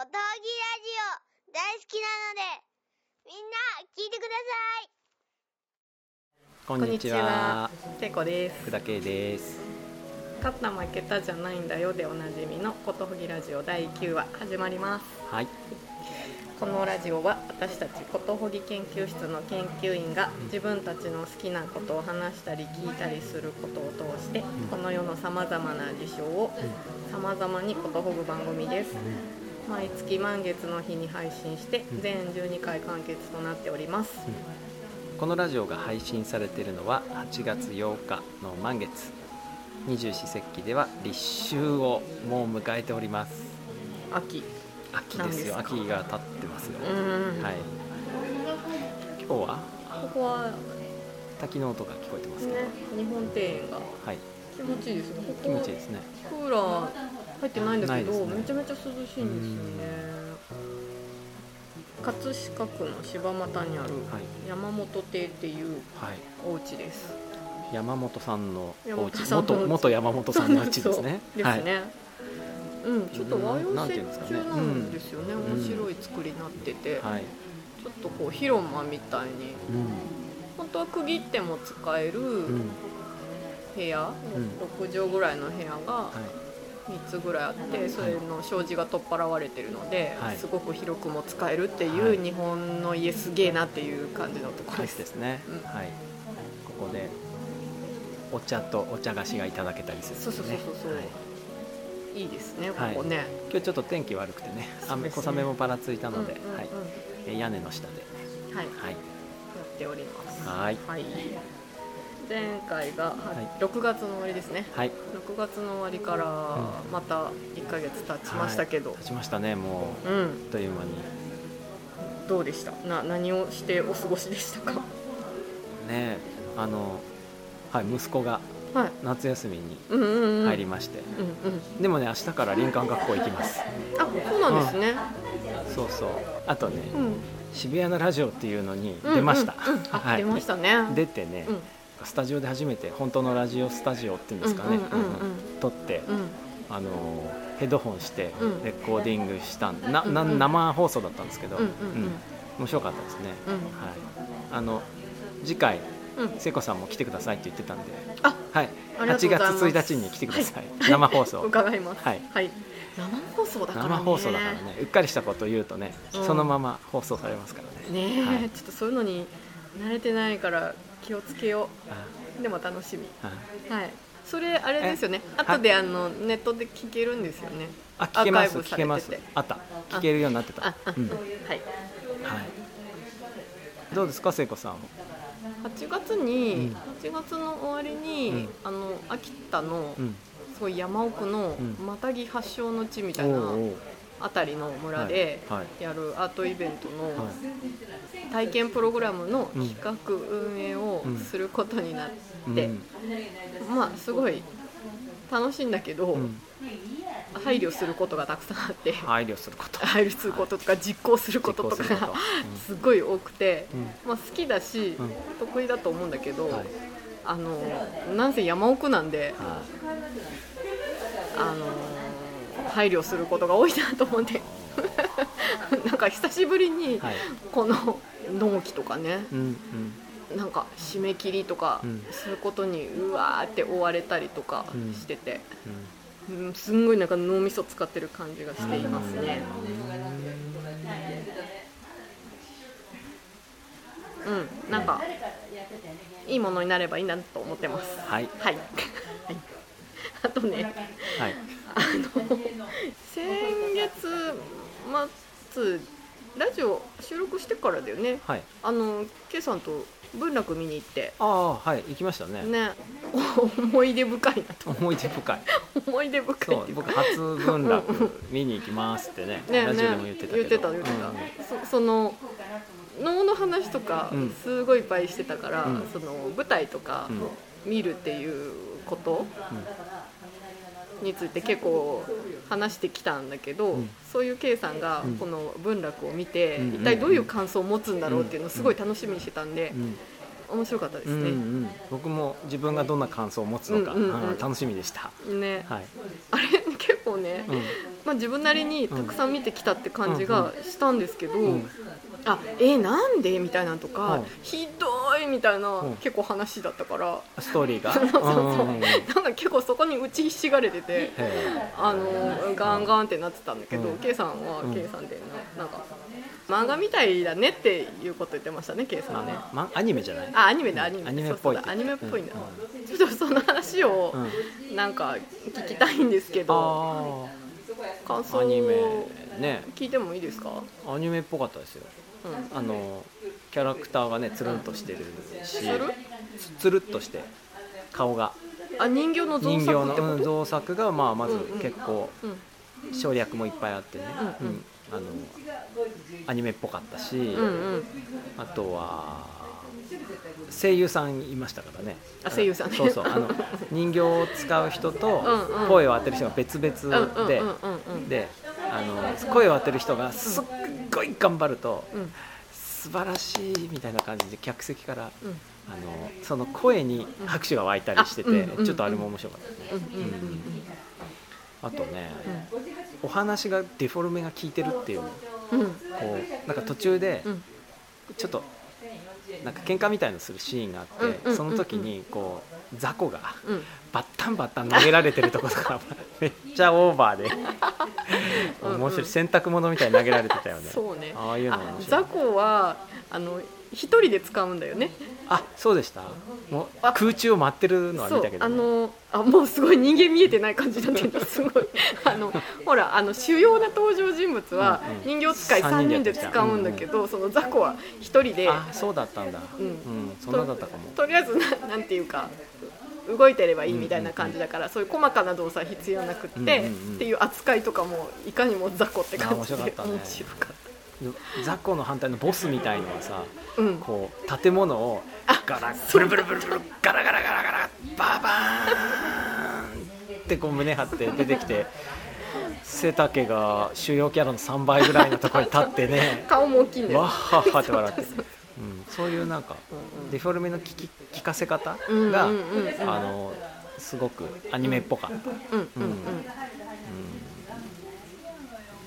小峠ラジオ大好きなので、みんな聞いてください。こんにちは。けいこです。福田圭です。勝った負けたじゃないんだよでおなじみのことほぎラジオ第9話始まります。はい。このラジオは私たちことほぎ研究室の研究員が自分たちの好きなことを話したり聞いたりすることを通して、この世のさまざまな事象をさまざまにことほぐ番組です。毎月満月の日に配信して全12回完結となっております。このラジオが配信されているのは8月8日の満月。二十四節気では立秋をもう迎えております。秋。秋ですよ。秋が経ってますよ。うん。はい。今日は？ここは滝の音が聞こえてますね、日本庭園がはい。気持ちいいですね。気持ちいいですね。クーラー入ってないんだけど、ねめちゃめちゃ涼しいんですよね。葛飾区の柴又にあるはい山本亭っていうはい。お家です。山本さんのお山家本さんのお家元元山本さんの家ですね。ですね。うん、ちょっと和洋折衷なんですよね。うん面白い作りになってて、はい。はい。ちょっとこう広間みたいに、うん。本当は区切っても使えるうん。部屋、ん6畳ぐらいの部屋がはい。3つぐらいあってそれの障子が取っ払われてるので、はい。すごく広くも使えるっていう、はい。日本の家すげえなっていう感じのところでですすですね、うん。はい。ここでお茶とお茶菓子がいただけたりするんですそうそうそうそうはい。い、いですねこはい。こね、今日ちょっと天気悪くてね雨小雨もぱらついたので、うんうんうんはい、え屋根の下で。はい、はい。やっております。はい。はい前回が、はい。6月の終わりですね。はい。6月の終わりからまた1ヶ月経ちましたけど、はい。立ちましたねもう。うん。あっという間に。どうでした？な何をしてお過ごしでしたか？ねあのはい息子がはい。夏休みにうんうんうん。入りまして、うんうん。でもね明日から林間学校行きます。あそうなんですね、そうそう。あとね、うん。渋谷のラジオっていうのに出ました、出ましたね。出てね、うんスタジオで初めて本当のラジオスタジオっていうんですかね、撮って、うん。あのヘッドホンしてうん。レコーディングしたんな、な生放送だったんですけど、面白かったですね、うん。はい、あの次回うん。聖子さんも来てくださいって言ってたんで、あはい、ありがと8うございます。月1日に来てください、はい。生放送。伺います。はい。生放送だからね。生放送だからね。うっかりしたこと言うとね、うん。そのまま放送されますからね。ねえ、はい。ちょっとそういうのに慣れてないから気をつけよあ。うでも楽しみ。あ。はい。それあれですよね。え後であのネットで聞けるんですよね。あ聞けますアーカイブされてて。聞けます。あった。聞けるようになってた。はい。はい、どうですか聖子さん8月に、うん。8月の終わりに、うん。あの秋田の、うん。すごい山奥のうん。マタギ発祥の地みたいなおうおうあたりの村でやるアートイベントのは体験プログラムのうん。企画運営をうんすることになっいて、まあすごい楽しいんだけど、配慮することがたくさんあって、配慮すること。配慮することとか実行することとか実行すごい多くて、うん。まあ、好きだし、うん。得意だと思うんだけど、はい。あのなんせ山奥なんで、はあの配慮することが多いなと思って。なんか久しぶりにいはい。この納期とかね。うんうん。なんか締め切りとか、うん。そういうことにうわーって追われたりとかうん。してて、うん。うん、すんごいなんか脳みそ使ってる感じがしていますね。うん、なんかいいものになればいいなと思ってます。はい。はい。はい。あとね、はいあの先月末ラジオ収録してからだよね。はい。あの K さんと文楽見に行って。ああはい行きましたね。ね、思い出深いなと思い出深い。思い出深い。そう僕初文楽見に行きますってね ねラジオでも言ってた言ってた言ってた、そその能の話とかうん。すごいいっぱいしてたから、うん。その舞台とかうん。見るっていうことについて結構話してきたんだけど、うん。そういう K さんがうん。この文楽を見て、うん。一体どういう感想を持つんだろうっていうのをすごい楽しみにしてたんでう、ん。面白かったですうんうね。ん。僕も自分がどんな感想を持つのか、うんうんうん。うん楽しみでした。ね、はい、あれ結構ね、うん。まあ、自分なりにたくさん見てきたって感じがしたんですけど、うんあえなんで？みたいなのとか、うん。ひどいみたいな、うん。結構話だったから。ストーリーが。そうそうそう。なんか結構そこに打ちひしがれててあのガンガンってなってたんだけど、うん。K さんはうん。K さんでななんか漫画みたいだねっていうこと言ってましたね K さんね。ままアニメじゃない？あアニメだアニメアニメっぽいアニメっぽいん。だ、うちょっとその話をうん。なんか聞きたいんですけど、あ感想をね。聞いてもいいですか、アニメっぽかったですようん、あのキャラクターがねつるんとしてるしつるっとして顔が。あ人形の造人形の作ってこと？うん造作がまあまず結構うん。省略もいっぱいあってね、うんうん。うん。あのアニメっぽかったし、うんうん。あとは声優さんいましたからね。あ声優さんね。そうそう。あの人形を使う人とうんうん。声を当てる人が別うんうん々でうんうんうん。であの声を当てる人がすっごい頑張るとうん。素晴らしいみたいな感じで客席からうん。あのその声に拍手が湧いたりしててあうんうんちょっとあれも面白かったですねあとねお話がデフォルメが効いてるっていうこうん。うんうなんか途中でうん。ちょっとなんか喧嘩みたいのするシーンがあってその時にこう雑魚がうんバッタンバッタン投げられてるとことか めっちゃオーバーで。うんうん。面白い洗濯物みたいに投げられてたよね。そうね。ああいうのあ面白い。雑魚はあの一人で使うんだよね。あそうでした。もうあ空中を舞ってるのは見たけどね、あのあもうすごい人間見えてない感じになってる。すごい。あのほらあの主要な登場人物はうんうん。人形使い3人で使うんだけど、その雑魚は一人で。あそうだったんだ。うん。うんそんなだったかも。とりあえずななんていうか動いてればいいみたいな感じだから、そういう細かな動作は必要なくって、っていう扱いとかもいかにも雑魚って感じであ面白かった雑魚の反対のボスみたいのはさたうん。こう建物をガラブルブルブルブルガラガラガラガラババーンってこう胸張って出てきて背丈が主要キャラの3倍ぐらいのところに立ってね。顔も大きいんだよわっはっはって笑って、そうん、そういうなんかうんデフォルメの聞き聞かせ方が、うんうんうん。あのすごくアニメっぽかった、うんうんうん。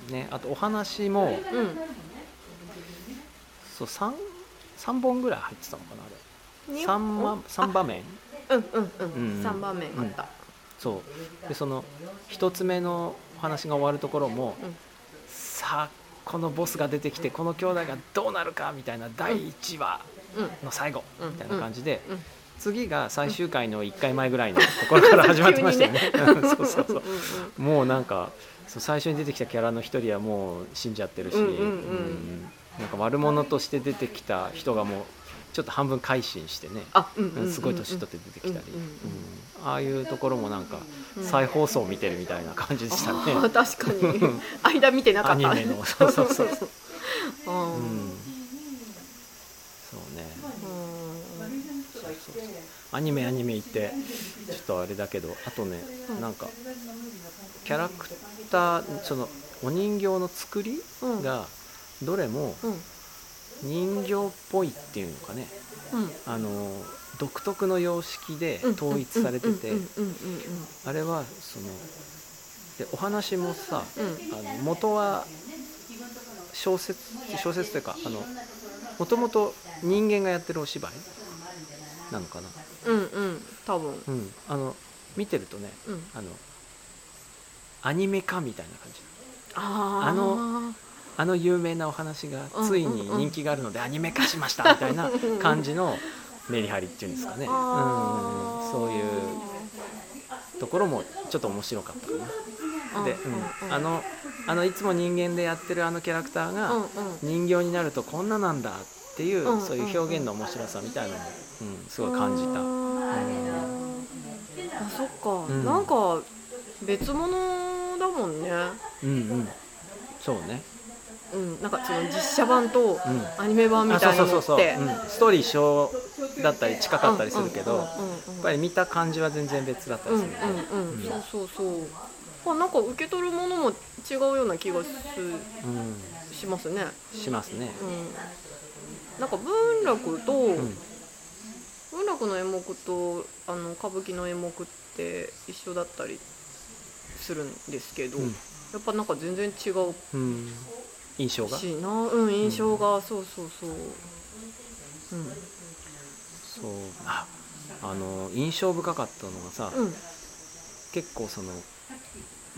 うん。ね、あとお話もうん。そう 3, 三本ぐらい入ってたのかなあれ。に 3, 場三場面？うんうんうん、うん三番目あった、そう。でその1つ目のお話が終わるところも、うん。さあこのボスが出てきてこの兄弟がどうなるかみたいな第1話。うんの最後うん。みたいな感じで、うん。次が最終回の1回前ぐらいのところから始まってましたよね。うん そうそうそう。うんもうなんか最初に出てきたキャラの一人はもう死んじゃってるし、なんか悪者として出てきた人がもうちょっと半分改心してね、すごい年取って出てきたり、ああいうところもなん。かうん。再放送見てるみたいな感じでしたね、確かに間見てなかったアニメのそうそうそううんそうね。そうそうそう。アニメアニメ言ってちょっとあれだけどあとねうんなんかキャラクターそのお人形の作りうん。がどれもうん。人形っぽいっていうのかね。うん。あの独特の様式でうん。統一されててあれはそのでお話もさうんうん。あの元は小説小説というかあのもともと人間がやってるお芝居なのかな、うんうん。多分。うん、あの見てるとねうん。あのアニメ化みたいな感じ。あー。あのあの有名なお話がついに人気があるのでアニメ化しましたみたいな感じのメリハリっていうんですかね、うんそういうところもちょっと面白かったかな。で、うん。あのあのいつも人間でやってるあのキャラクターがうんうん。人形になるとこんななんだっていう、うん。そういう表現の面白さみたいなのも、うん、すごい感じた。あそっか、うん。なんか別物だもんね。うんうん、そうね。うん。なんかその実写版とうん。アニメ版みあたいなのって。うん、ストーリー一緒だったり近かったりするけど、やっうんうんうんうん。ぱり見た感じは全然別だったうんりする、うんうん、うん。そうそうそう。あなんか受け取るものも違うような気がすうん。しますね。しますね。うん。なんか文楽と、うん。文楽の演目とあの歌舞伎の演目って一緒だったりするんですけど、うん。やっぱなんか全然違ううん。印象が？しなうん印象が、そうそうそう。うん。そう。ああの印象深かったのがさ、うん。結構その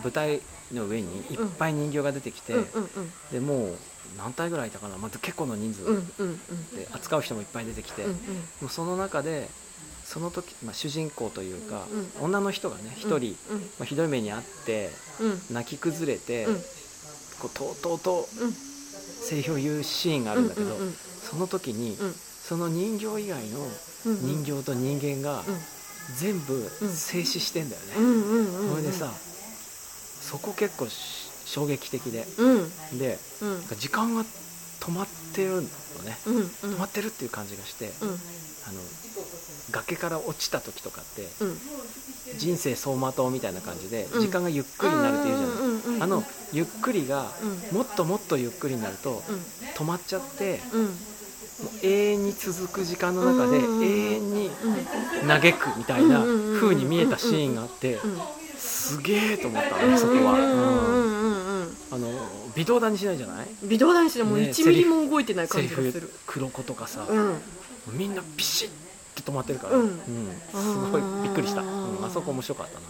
舞台の上にいっぱい人形が出てきて、でもう何体ぐらいいたかな、まあ、結構の人数で扱う人もいっぱい出てきて、もうその中でその時、まあ、主人公というか、う女の人がね一人、うんまあ、ひどい目に遭ってうん。泣き崩れて、うん。こうとうとうとうん。セリフを言うシーンがあるんだけど、その時に、うん。その人形以外のうん人形と人間がうん。全部うん。静止してんだよね、それでさそこ結構し衝撃的で。うん。でうん。時間が止まってるのね。うんうん。止まってるっていう感じがして、うん。あの崖から落ちた時とかってうん。人生走馬灯みたいな感じでうん。時間がゆっくりになるっていうじゃない、うんあのゆっくりがうん。もっともっとゆっくりになるとうん。止まっちゃって永遠に続く時間の中で永遠にうん嘆くみたいな風に見えたシーンがあってうんすげえと思ったねそこは、うんうんうんうん。うんうん。あの微動だにしないじゃない？微動だにしてもうね1ミリも動いてない感じがする。黒子とかさ、うん。みんなピシッと止まってるから、うん。すごいびっくりした、うん。あそこ面白かったな、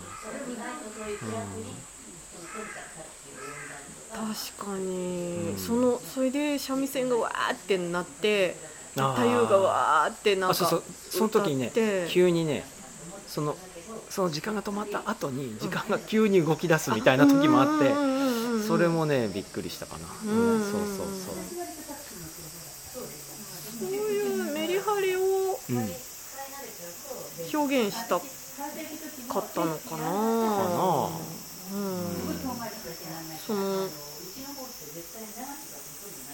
確かに、うん。そのそれで三味線がわーってなって太夫がわーってなんかあそうそう。その時にね急にねそのその時間が止まった後に時間が急に動き出すみたいな時もあって、それもねびっくりしたかな、うんうん。そうそうそう。いうメリハリを表現したかったのかな。な。うん。その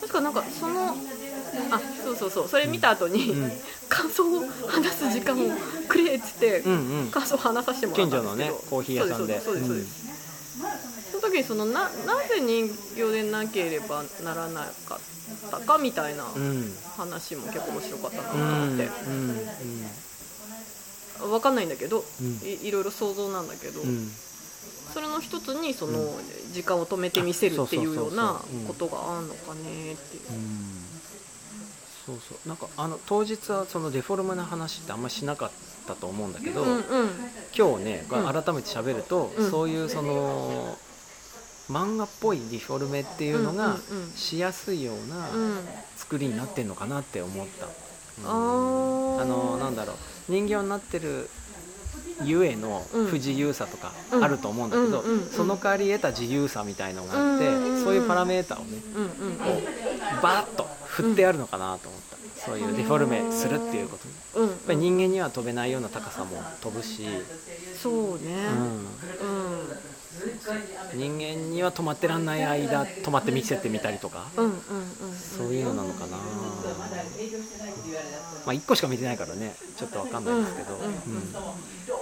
確か。なんかそのあそうそうそう。それ見た後に、うん。感想を話す時間をくれっつって、うんうん。感想を話させてもらったんですけど。近所のねコーヒー屋さんで。そうですそうですその時にそのななぜ人形でなければならなかったかみたいなうん。うん話も結構面白かったなとうん。思って、うん。わかんないんだけど、うん。いいろいろ想像なんだけど、うんそれの一つにその、うん。時間を止めてみせるっていうようなことがあんのかねっていう。うん。そうそう。なんかあの当日はそのデフォルメな話ってあんまりしなかったと思うんだけど、うんうん。今日ね、うん。改めて喋ると、うん。そういうその漫画っぽいデフォルメっていうのがしやすいようなうん。作りになってんのかなって思った、うん。あのなんだろう。人形になってるゆえのうん。不自由さとかうんあると思うんだけど、その代わり得た自由さみたいのがあって、そういうパラメーターをねこうバーッと振ってあるのかなと思った、そういうデフォルメするっていうこと。にうん。やっぱり人間には飛べないような高さも飛ぶし、そうね。うん、人間には止まってらんない間止まって見せてみたりとか。そういうのなのかなまあ1個しか見てないからねちょっとわかんないですけど、うんうん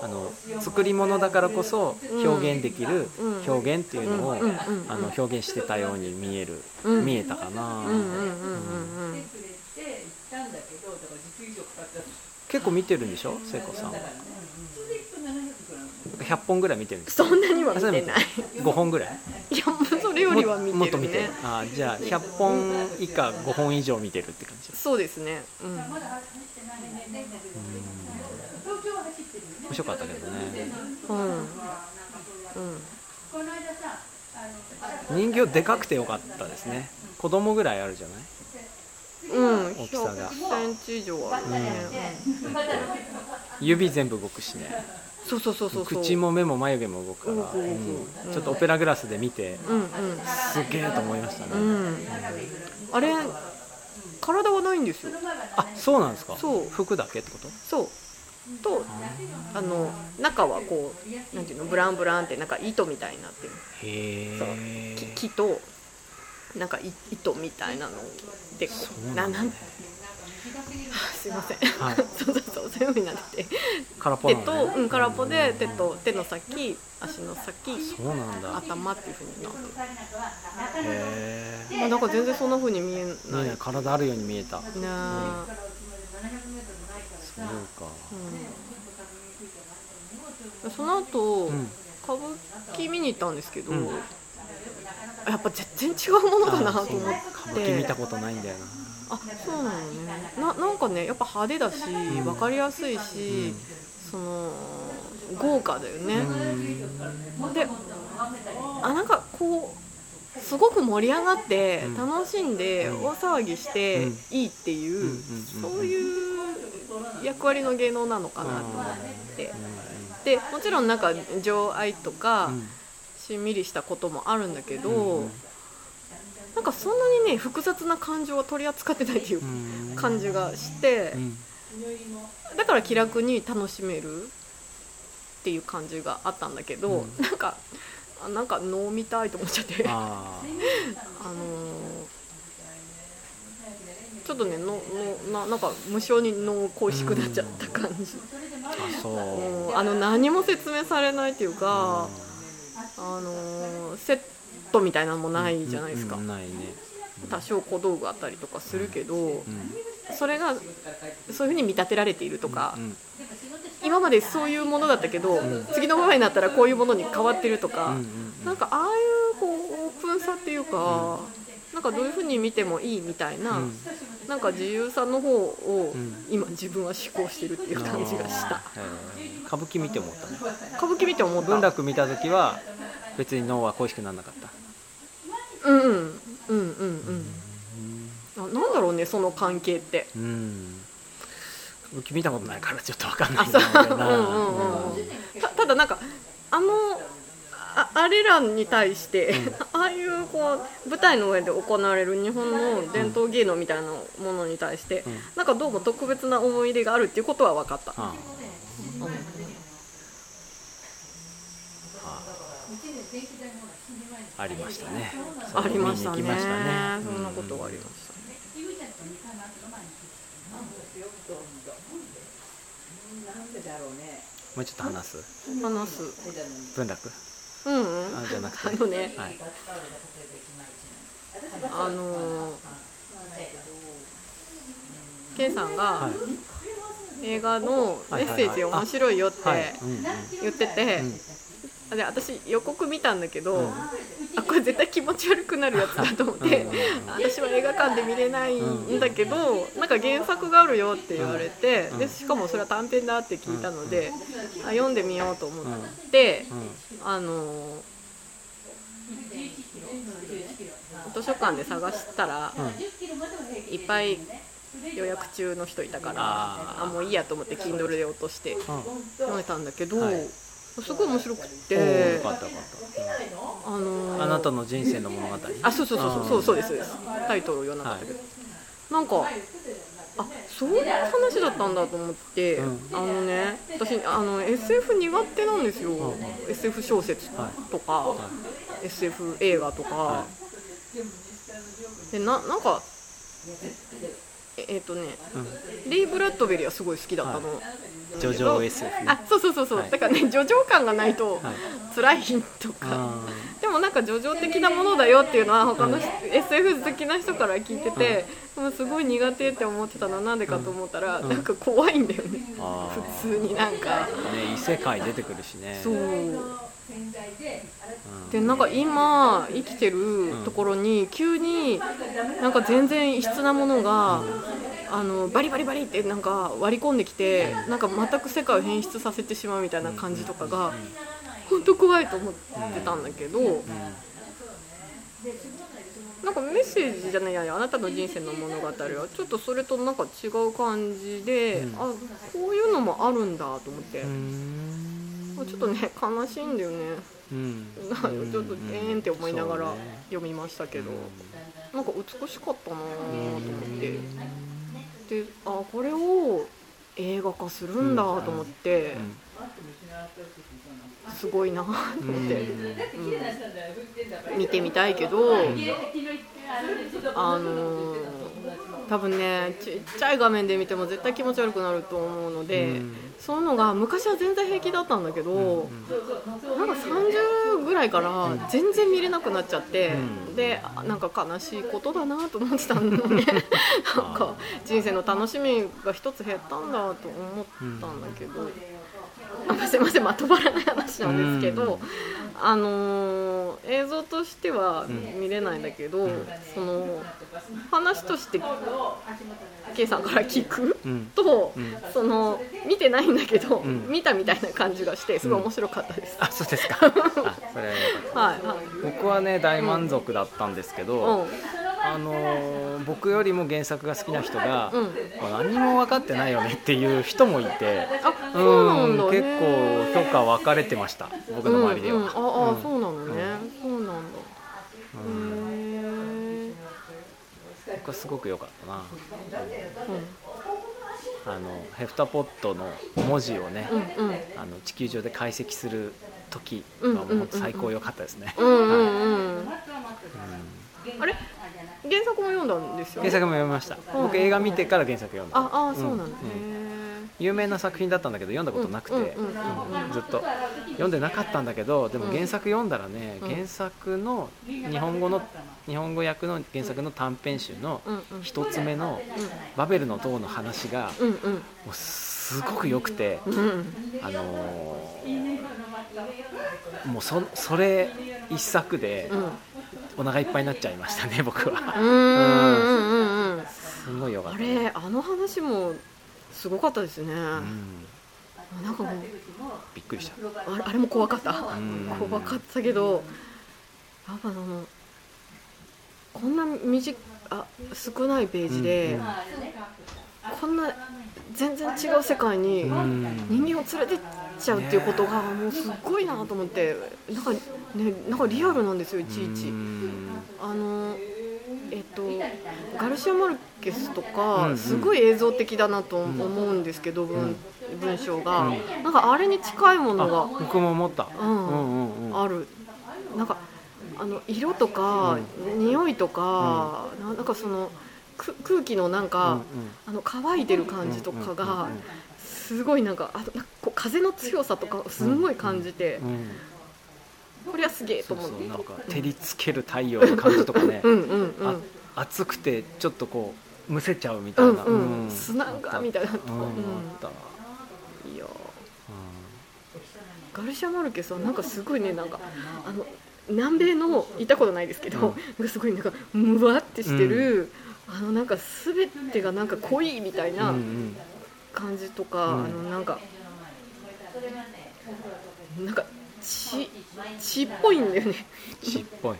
あの作り物だからこそ表現できるうん。表現っていうのを、あの表現してたように見える、うん。見えたかな、結構見てるんでしょ聖子さん。は100本ぐらい見てるんですかそんなには見てない。5本ぐらい。いやそれよりは見てるね。もっと見てる。あじゃあ100本以下5本以上見てるって感じ。そうですね。うん。面白かったけどね。うん。うん。人形でかくてよかったですね。子供ぐらいあるじゃない？うん、大きさが。100センチ以上あるね、指全部動くしね。うんそうそうそうそう。口も目も眉毛も動くから、ちょっとオペラグラスで見てうんすげえと思いましたね、うん。うんあれ体はないんですよ。あそうなんですか。そう。服だけってこと？そう。とあの中はこうなんていうのブランブランってなんか糸みたいになってる。へえ木木となんかい糸みたいなのでこそうなななんはあ すいません、はい。そうそうそうそういうふうになってて。空っぽ手と、うん、空っぽで手と手の先足の先そうなんだ。頭っていうふうになってへえるあなんか全然そんなふうに見えない。見えない体あるように見えた。そうねか。うん、その後、うん。歌舞伎見に行ったんですけど、うんやっぱ全然違うものだなと思って。歌舞伎見たことないんだよな。あそうなのね。ななんかねやっぱ派手だし、ん。分かりやすいし、その豪華だよね、であなんかこうすごく盛り上がってうん。楽しんでうん。大騒ぎしてうん。いいっていう、そういう役割の芸能なのかなと思って、でもちろんなんか情愛とか、うんしんみりしたこともあるんだけど、うんうんなんかそんなにね複雑な感情は取り扱ってないっていううん。感じがして、うん。だから気楽に楽しめるっていう感じがあったんだけど、うん。なんかあなんか飲みたいと思っちゃって。あ あのーちょっとねののななんか無性に脳恋しくなっちゃった感じ、うう。んあの何も説明されないっていうか、あのーセットみたいなのもないじゃないですか、うんうんないね。多少小道具あったりとかするけど、うんそれがそういうふうに見立てられているとか、うん今までそういうものだったけど、次の場合になったらこういうものに変わってるとか、うんうんなんかああいうこうオープンさっていうか、なんかどういうふうに見てもいいみたいな、うん。なんか自由さの方をうん。今自分は思考してるっていう感じがした。へー。歌舞伎見て思ったね。歌舞伎見て思った。文楽見た時は別に脳は恋しくならなかった。うんうん。うんうんうん。あなんだろうねその関係って。うん。歌舞伎見たことないからちょっと分かんないあそう。だよなうんうん。ただなんかあのああれらに対して、ああいうこう舞台の上で行われる日本の伝統芸能みたいなものに対して、うん。なんかどうも特別な思い入れがあるっていうことは分かった、あうん。ありましたね。ありましたね。そんなことがありましたね。もうちょっと話す？話す。文楽？うんうん。あじゃなくて。あのね。はい。あのー、ケンさんがはい。映画のメッセージ面白いよって言ってて、で私予告見たんだけど、うん。あこれ絶対気持ち悪くなるやつだと思って、うん 私は映画館で見れないんだけど、なんか原作があるよって言われて、うんでしかもそれは短編だって聞いたので、あ読んでみようと思って、うん。あのー図書館で探したら、いっぱい予約中の人いたからあもういいやと思って Kindle で落としてうん。読めたんだけど、はいすごい面白くてよかったよかっあのーたあなたの人生の物語？あそうそうそうそうそうそうですそうです。タイトルを言わなかったけど、なんかあそういう話だったんだと思って、うん。あのね私あの SF 苦手なんですよ、ん SF 小説とか、SF 映画とか、はでななんかええっ、とねうん。レイ・ブラッドベリーはすごい好きだったの、ジョジョ SF ね。あそうそうそうそう、はい。だからね叙情感がないとはい。辛いとか、あでもなんか叙情的なものだよっていうのは他の人 SF 好きな人から聞いてて、もうすごい苦手って思ってたのはなんでかと思ったら、うん。なんか怖いんだよね、普通になんか、ね異世界出てくるしね。そう。うんでなんか今生きてるところに急になんか全然異質なものが、あのバリバリバリってなんか割り込んできてなんか全く世界を変質させてしまうみたいな感じとかが本当怖いと思ってたんだけど、なんかメッセージじゃないやあなたの人生の物語はちょっとそれとなんか違う感じで、うん。あこういうのもあるんだと思って、うん。ちょっとね悲しいんだよね。うん。ちょっとえーんって思いながら読みましたけど、なんか美しかったなぁと思って、であこれを映画化するんだと思って、すごいな。って、うん。見てみたいけど、あのー多分ねちっちゃい画面で見ても絶対気持ち悪くなると思うので、うん。そういうのが昔は全然平気だったんだけど、なんか30ぐらいから全然見れなくなっちゃって、うん。であなんか悲しいことだなと思ってたのね なんか人生の楽しみが一つ減ったんだと思ったんだけど、あすいませんまとまらない話なんですけど、うん。あのー映像としてはん。見れないんだけど、その話として K さんから聞くうん。と、うん。その見てないんだけど、ん。見たみたいな感じがしてすごい面白かったです、あそうですか。はいはい。僕はね大満足だったんですけど、うんあのー僕よりも原作が好きな人が、うん。何にも分かってないよねっていう人もいてあそうなんだ、うん結構評価分かれてました僕の周りでは、うんうん、ああ、うん。そうなのね、そうなんだ。うんへえ僕はすごく良かったな。うん。あのヘフタポットの文字をね、うんうん。あの地球上で解析する時うんがもう最高良かったですね、あれ？原作も読んだんですよね？原作も読みました、うん。僕映画見てから原作読んだ。ああそうなんだ、有名な作品だったんだけど読んだことなくて、ずっと。読んでなかったんだけどでもうん原作読んだらね、うん。原作の日本語の日本語訳の原作の短編集の一つ目の「バベルの塔」の話がもうすごく良くて、うん。うんあのーもうそそれ一作でうんお腹いっぱいになっちゃいましたね 僕は。うん。うん。うんうんすごい良かっあた、ね、れあの話もすごかったですね、うん。なんかもうびっくりした。あれあれも怖かった。ん。怖かったけどやっぱあのこんな短あ少ないページで、うん。こんな全然違う世界にうん。人間を連れてっちゃうっていうことがもうすっごいなと思ってなんかねなんかリアルなんですよいちいち。うん。あのえっとガルシア・マルケスとうんうかん。すごい映像的だなと思うんですけど文文章が。なんかあれに近いものあが僕も思った、うん。うんうんうん。ある。なんかあの色とか、匂いとか、ななんかそのく空気のなんか、あの乾いてる感じとかが、うんうんうんすごいなんかあとなんかこう風の強さとかすごい感じて、うん。これはすげえと思う。なんか照りつける太陽の感じとかね。うんうんうん。あ暑くてちょっとこうむせちゃうみたいな、うんうん。砂がみたいなうんあった、いやガルシア・マルケスはなんかすごいねなんかあの南米の行ったことないですけど、うん。すごいなんかむわってしてる、あのなんか全てがなんか濃いみたいうんうなん。感じとか、うん。あのなんかなんか血血っぽいんだよね。血っぽい、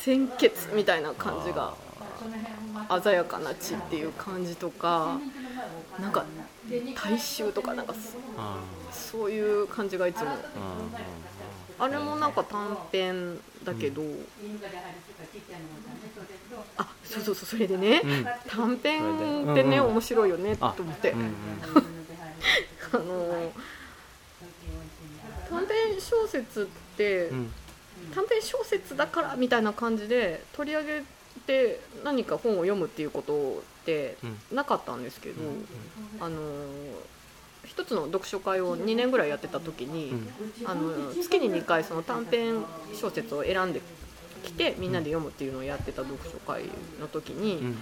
鮮血みたいな感じが鮮やかな血っていう感じとかなんか大衆とかなんかそういう感じがいつも。あれもなんか短編だけど、あそうそうそうそれでね、うん。短編ってね、うんうん。面白いよねとあ思って、うんうんあの短編小説って、うん。短編小説だからみたいな感じで取り上げて何か本を読むっていうことってうん。なかったんですけど、あの一つの読書会を2年ぐらいやってた時に、うん。あの月に2回その短編小説を選んできてみんなで読むっていうのをやってた読書会の時に、うん。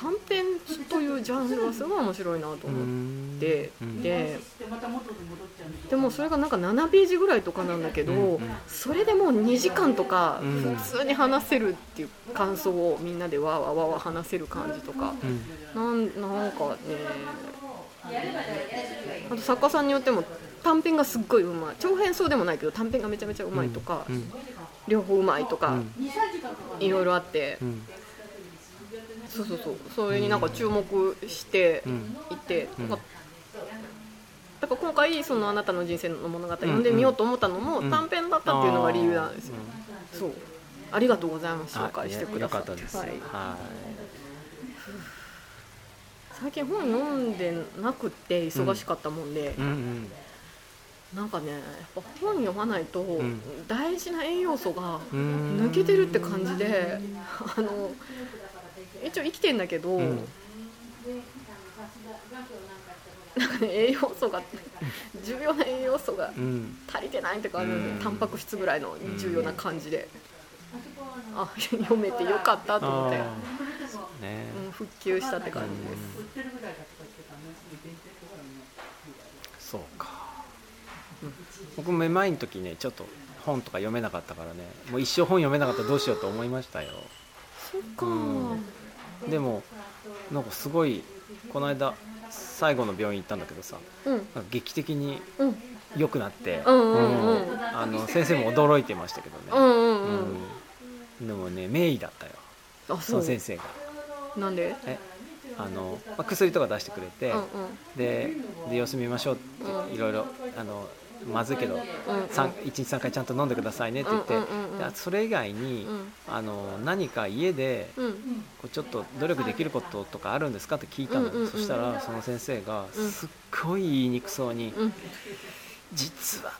短編というジャンルはすごい面白いなとう思っんて、うんででもそれがなんか7ページぐらいとかなんだけど、うん。うんそれでもう2時間とかうん。普通に話せるっていう感想をみんなでわーわーわーわー話せる感じとかうん。なんなんかねあと作家さんによっても短編がすっごいうまい。長編そうでもないけど短編がめちゃめちゃうまいとか、うん両方うまいとか、うん。いろいろあって、うん。そうそうそう。それになんか注目してうん。いて、うん。だから今回そのあなたの人生の物語読んでみようと思ったのもうん。短編だったっていうのが理由なんですよ、うんそう。ありがとうございます。あ紹介してくださって。よかったです。はい。は最近本読んでなくって忙しかったもんで。い。、うんうんなんかねやっぱ本読まないとん。大事な栄養素がうん。抜けてるって感じであの一応生きてんだけど、うん。なんかね栄養素が重要な栄養素がうん。足りてないって感じで、うん。タンパク質ぐらいの重要な感じで、あ読めてよかったと思って、ね。うん、復旧したって感じです、そうか。僕めまいの時ねちょっと本とか読めなかったからねもう一生本読めなかったらどうしようと思いましたよ。そっか。うん。でもなんかすごいこの間最後の病院行ったんだけどさうん。劇的にうん。良くなって、あの先生も驚いてましたけどね、うんでもね名医だったよ。あその先生が。なんで？えあの、まあ、薬とか出してくれて、うんうん。でで様子見ましょうってうん。いろいろあのまずいけど、うん。三1日3回ちゃんと飲んでくださいねって言って、それ以外に、うん。あの何か家でうん。こうちょっと努力できることとかあるんですかって聞いたの、うんうんうん。そしたらその先生がうん。すっごい言いにくそうに、うん。実は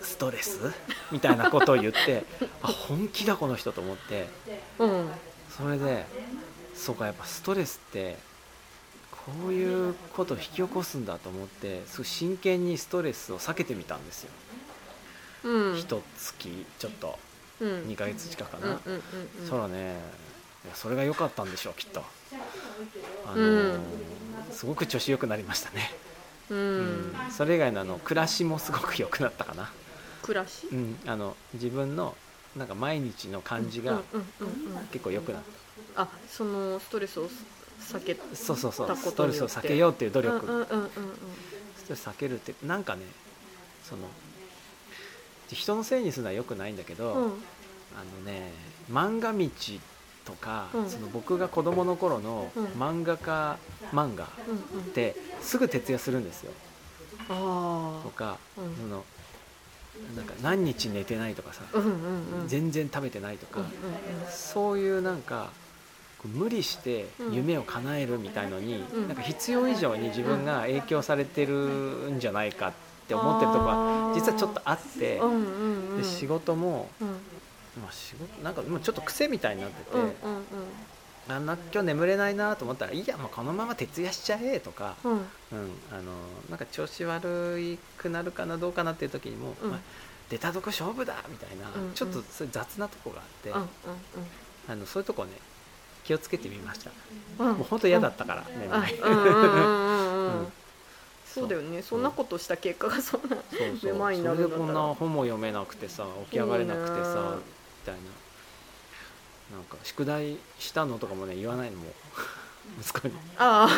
ストレス？みたいなことを言って あ本気だこの人と思って。うん。それでそうかやっぱストレスってこういうことを引き起こすんだと思ってすごい真剣にストレスを避けてみたんですよ、うん。一月ちょっと。うん。2ヶ月近くかな、うんうんうんうんそらねいやそれが良かったんでしょうきっと。あのーうん。すごく調子良くなりましたね、ううん。んそれ以外のあの暮らしもすごく良くなったかな、暮らし？うん、あの自分のなんか毎日の感じがうんうんうんうん結構良くなっあそのストレスを避けたそうそうそう。ストレスを避けようっていう努うんうん力、うんうん。ストレス避けるってなんかねその人のせいにするのは良くないんだけど、うん。うんあのね漫画道とか、うん。その僕が子供の頃のうん。漫画家漫画っうんうん。てすぐ徹夜するんですよ。あとか、うん。そのなんか何日寝てないとかさ、あうんうんうん。全然食べてないとか、うんうん。そういうなんか無理して夢を叶えるみたいのに、うん。なんか必要以上に自分が影響されてるんじゃないかって思ってるとこは実はちょっとあって、うんうんうん。で仕事も、うん。まあ、仕事なんかもうちょっと癖みたいになってて、うんうんあん。な今日眠れないなと思ったらいいやもうこのまま徹夜しちゃえとか、うん。うんうん、あのなんか調子悪くなるかなどうかなっていう時にも、うん。まあ出たとこ勝負だみたいな、うんうん。ちょっと雑なとこがあって、うんあのそういうとこね気をつけてみました。うん。うんもう本当嫌だったからそうだよね。そんなことした結果がそんなめまいになそれでこんるんだったらな本も読めなくてさ起き上がれなくてさみたいな。なんか宿題したのとかもね言わないのもう息子に。あ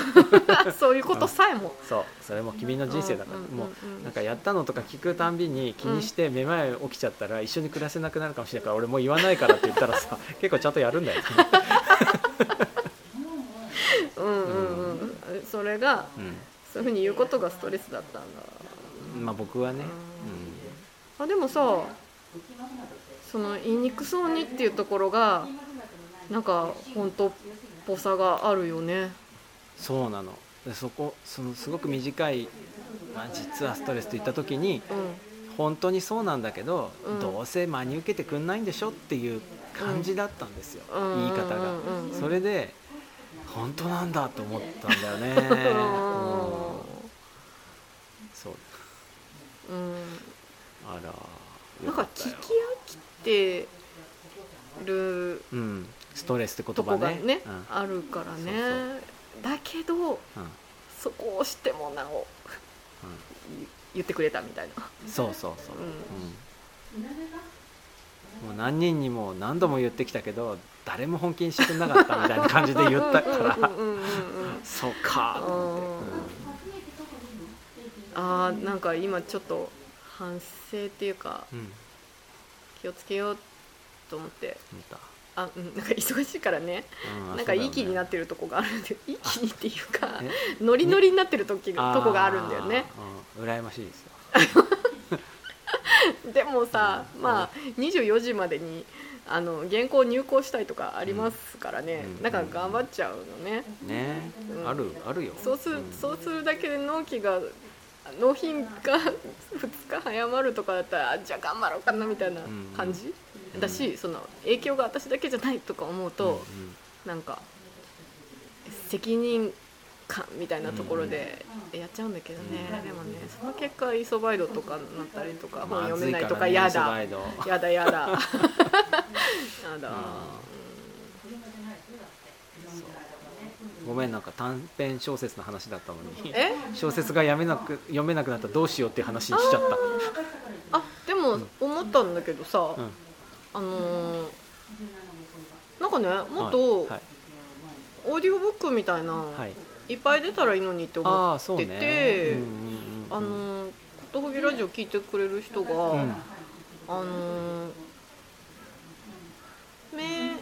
あ。そういうことさえも。そう。それも君の人生だから、うんうんもうなんかやったのとか聞くたんびに気にしてめまい起きちゃったら一緒に暮らせなくなるかもしれないから俺もう言わないからって言ったらさ結構ちゃんとやるんだよ。ね、うんうんうん。それがそういうふうに言うことがストレスだったんだ。うん、まあ僕はね、あでもさその言いにくそうにっていうところがなんか本当っぽさがあるよね。そうなの。でそこそのすごく短い、まあ、実はストレスと言った時にう本当にそうなんだけど、うん。どうせ真に受けてくんないんでしょっていう感じだったんですよ、うん。言い方が、うん。うんうんそれで本当なんだと思ったんだよね、うん。そう。うん、うんあらなんか聞き飽きてるうん、ストレスって言と葉ねねうん。あるからね。だけどうん。そこをしてもなお言言ってくれたみたいな。うんそうそうそう、うん。うんもう何人にも何度も言ってきたけど誰も本気にしてなかったみたいな感じで言ったから。うんうんうんうんそうか。と思って、あーなんか今ちょっと反省っていうかうん。うん、気をつけようと思って。あ、うん、なんか忙しいからね。うんなんかいい気になっってるとこがあるんでいい気にっていうかえ？ノリノリになってる時がとこがあるんだよね、うん、羨ましいですよ でもさ、うん。まあ24時までにあの原稿入稿したいとかありますからね、うん。なんか頑張っちゃうのね、ね、うん。あるあるよ。そうする、ん。そうするだけで納期が納品が 2日早まるとかだったらあじゃあ頑張ろうかなみたいな感じ、うん。だしその影響が私だけじゃないとか思うと、うんうん。なんか責任感みたいなところでやっちゃうんだけどね、でもねその結果イソバイドとかになったりとか本読めないとか嫌だ、ねやだやだ。やだ、ごめんなんか短編小説の話だったのに。え？小説が読めなく読めなくなったらどうしようっていう話にしちゃった。あでもも思ったんだけどさ、うん。あのーなんかねもっとはい。オーディオブックみたいな、はいい、っぱい出たらいいのにって思ああってて、うんうんうんあのーことほぎラジオ聞いてくれる人が、うん。あのー目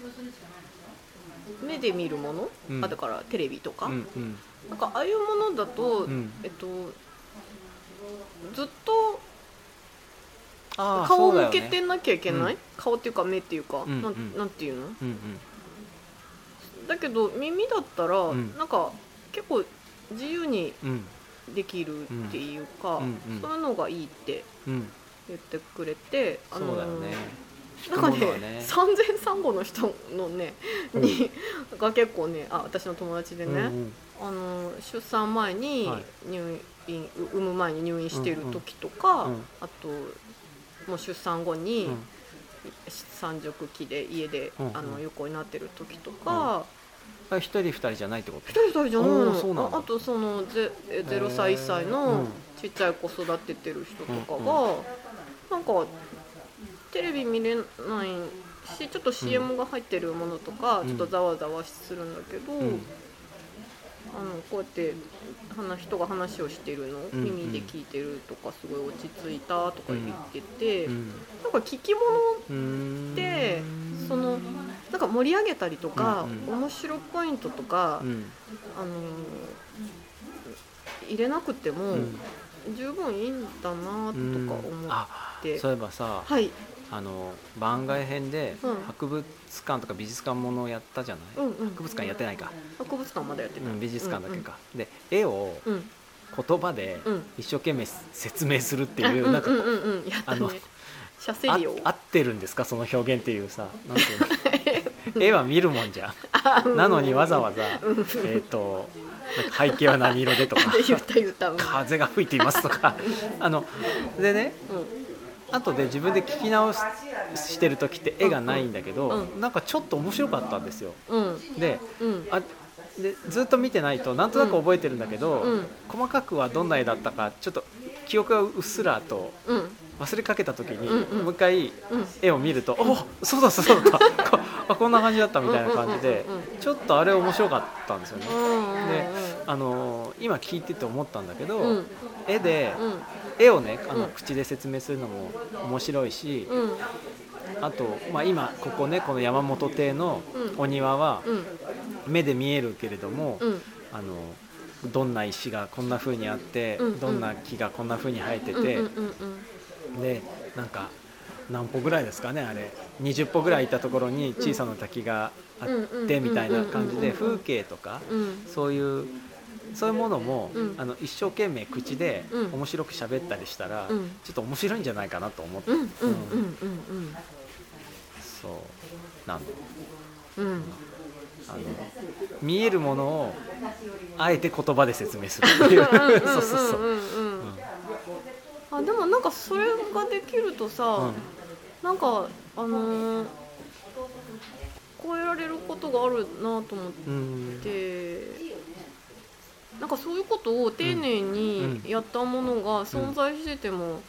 目で見るもの、うん。あだからテレビとか、うんうん。なんかああいうものだと、うん。えっとずっとああ顔を向けてなきゃいけない、うん顔っていうか目っていうか、うんなん。うんなんていうの？うんだけど耳だったら、ん。なんか結構自由にできるっていうか、そういうのがいいってうん言ってくれて、あのそうだよね。なんかね産前産後の人のね、うん。にが結構ねあ私の友達でね、あの出産前にはい。入院、う産む前に入院してる時とか、あともう出産後に、うん。産褥期で家で、あの横になってる時とか、あ一人二人じゃないってこと？一人一人じゃないああとそのゼえ0歳1歳うのん。ちっちゃい子育ててる人とかうんが、なんかテレビ見れないしちょっと CM が入ってるものとか、うん。ちょっとざわざわするんだけど、うん。あのこうやって話人が話をしてるの？をうん。耳で聞いてるとかすごい落ち着いたとか言ってて、うん。なんか聞き物うーん。でそのなんか盛り上げたりとか、うん面白ポイントとか、うん。あのー入れなくてもうん。十分いいんだなとか思っあて、そういえばさはい、あの番外編でうん。博物館とか美術館ものをやったじゃない、うんうん、博物館やってないか、博物館まだやってた、うん、美術館だけか、で絵をうん。うん言葉でうん。一生懸命説明するっていう、あなんかうんうん。うんね。あリを合ってるんですか？その表現っていうさなんていうの？絵は見るもんじゃん。なのにわざわざ、えっ、と背景は何色でとか。で 言った言った。うん。風が吹いていますとか。あのでね後で自分で聞き直ししてる時って絵がないんだけど、うん。なんかちょっと面白かったんですよ。うん。でうん。あでずっと見てないとなんとなく覚えてるんだけど、うん。細かくはどんな絵だったかちょっと記憶がうっすらとうん忘れかけた時に、うんうん。もう一回うん。絵を見ると「おそうだそうだ こあこんな感じだった」みたいな感じでうんうんうんちょっとあれ面白かったんですよね。うんであのー今聞いてて思ったんだけど、うん。絵でうん。絵をねあのうん。口で説明するのも面白いし、うん。あと、まあ、今ここねこの山本邸のうん。お庭はうん。目で見えるけれども、うん。あのどんな石がこんな風にあって、うん。うん。どんな木がこんな風に生えてて、うんうんうんでなんか何歩ぐらいですかねあれ。20歩ぐらい行ったところに小さな滝があってみたいな感じで風景とかうん。そういうそういうものも、うん。あの一生懸命口でうん。面白く喋ったりしたら、うん。ちょっと面白いんじゃないかなと思って、うんそうなんだうん。う。んあの見えるものをあえて言葉で説明するっていう。そうそうそう、うんあでもなんかそれができるとさ、うん。なんかあのー超えられることがあるなと思っうん。てなんかそういうことを丁寧にやったものが存在してても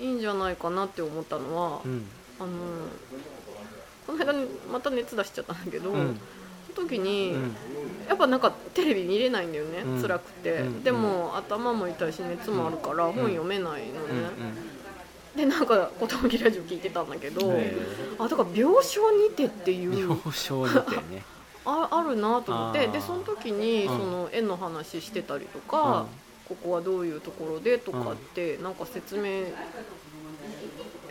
いいんじゃないかなって思ったのは、うん。あのーこの間にまた熱出しちゃったんだけど、うん時に、うん。やっぱなんかテレビ見れないんだよね、うん。辛くて、うん。でも頭も痛いし熱もあるから本読めないのね、うん。でなんか「寿ラジオ」聞いてたんだけど、へあだから病床にてっていう 病床にてね。ああるなと思って。でその時にうん。その絵の話してたりとか、ここはどういうところでとかってなんか説明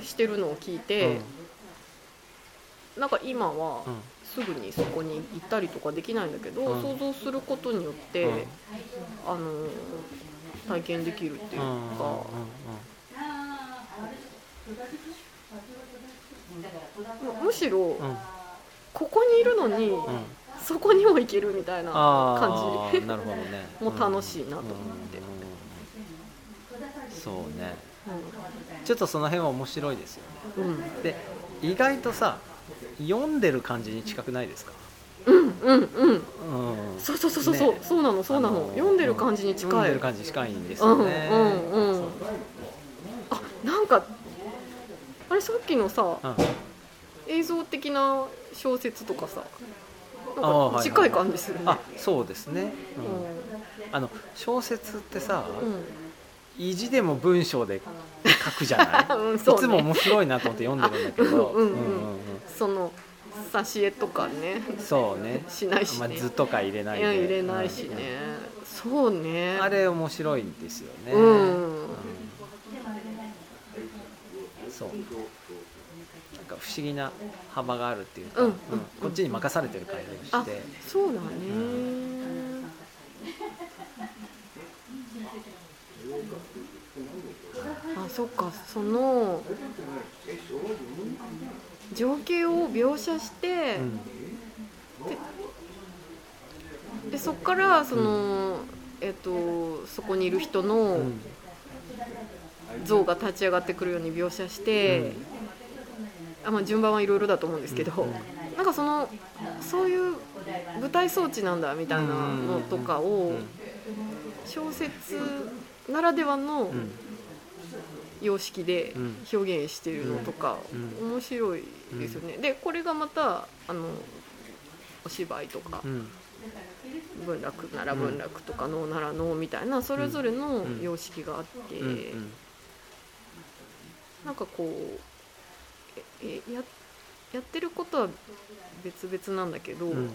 してるのを聞いて、なんか今はうんすぐにそこに行ったりとかできないんだけど、うん。想像することによって、うん。あの体験できるっていうか、むむしろここにいるのに、うん。そこにも行けるみたいなあ感じ。ーなるほどね。も楽しいなと思って。うん。そうね。ちょっとその辺は面白いですよね。で意外とさ読んでる感じに近くないですか？うんうんうん。うん。そうそうそうそう。そう、ね。そうなのそうなの、あの読んでる感じに近い。読んでる感じに近いんですうんよね。うんうんあなんかさっきのさうん。映像的な小説とかさあーなんはい。か近い感じするね、あそうですね、ううん。あの小説ってさ、んうん意地でも文章で書くじゃない、うんそうね。いつも面白いなと思って読んでるんだけど。あうんうんうん。うんその挿絵とかね。そうね。しないしまあ、ね、図とか入れないで。いや入れないしね、そうね。うんあれ面白いんですよね、うん。うん。そう。なんか不思議な幅があるっていうか、うん。うん。こっちに任されてる感じあがして、そうだね、あそっかその情景を描写して、うん。でそこからその、えっとそこにいる人うのん。像が立ち上がってくるように描写して、あまあ、順番はいろいろだと思うんですけど、なんかそのそういう舞台装置なんだみたいなのとかをうん。小説ならではのうん。様式でうん。表現してるのとかうん。面白いですよね。でこれがまたあのお芝居とかうん。文楽なら文楽とか能なら能みたいなそれぞれのうん。様式があって、なんかこうええややってることは別々なんだけど、うん。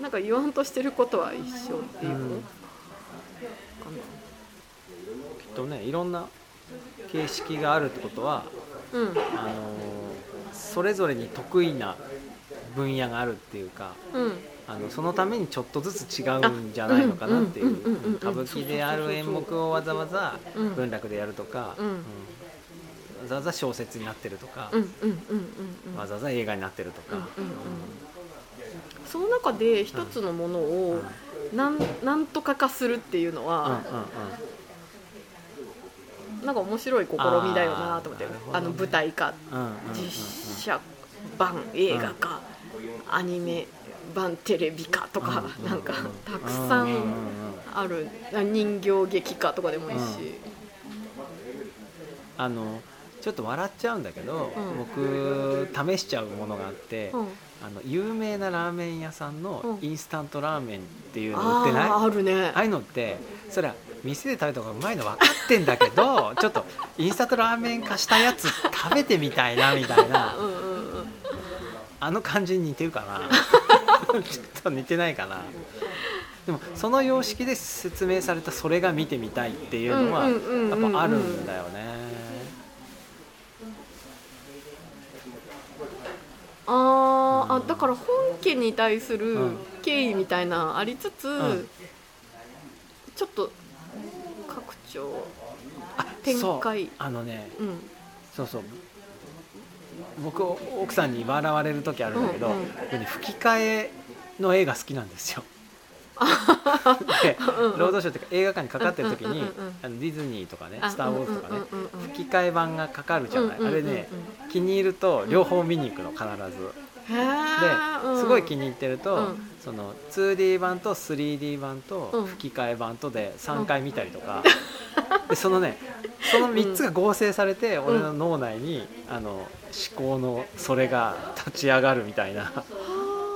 なんか言わんとしてることは一緒っていうの、うんかきっとねいろんな形式があるってことはな。うん。あのーそれぞれに得意な分野があるっていうかうん。あのそのためにちょっとずつ違うんじゃないのかなっていう歌舞伎である演目をわざわざうん。文楽でやるとか、うん。うんわざわざ小説になってるとか、わざわざ映画になってるとか、その中で一つのものうん。をなんなんとか化するっていうのは、なんか面白い試みだよなと思ってあね。あの舞台化実写版映画化、アニメ版テレビ化とか、うんなんかたくさうんある人形劇化とかでもいいし、あのちょっと笑っちゃうんだけど、うん。僕試しちゃうものがあって、うんあの有名なラーメン屋さんのうん。インスタントラーメンっていうの売ってない、あるね。ああいうのってそれは店で食べた方がうまいの分かってんだけど ちょっとインスタントラーメン化したやつ食べてみたいなみたいな。うんうんうん。あの感じに似てるかな？ちょっと似てないかな？でもその様式で説明されたそれが見てみたいっていうのはうんうんうんうんうんやっぱあるんだよね。あーあうんだから本家に対するうん。敬意みたいなありつつ、ん。ちょっと拡張あ展開。あのねうん。そうそう。僕奥さんに笑われる時あるんだけど、うんうん。吹き替えの映画好きなんですよでロードショーっていうか映画館にかかってる時に、あのディズニーとかね「あスター・ウォーズ」とかね、吹き替え版がかかるじゃない、あれね気に入ると両方見に行くの必ず、ですごい気に入ってると、うん。その 2D 版と 3D 版とうん。吹き替え版とで3回見たりとか、でそのねその3つが合成されて、俺の脳内にあの思考のそれが立ち上がるみたいな、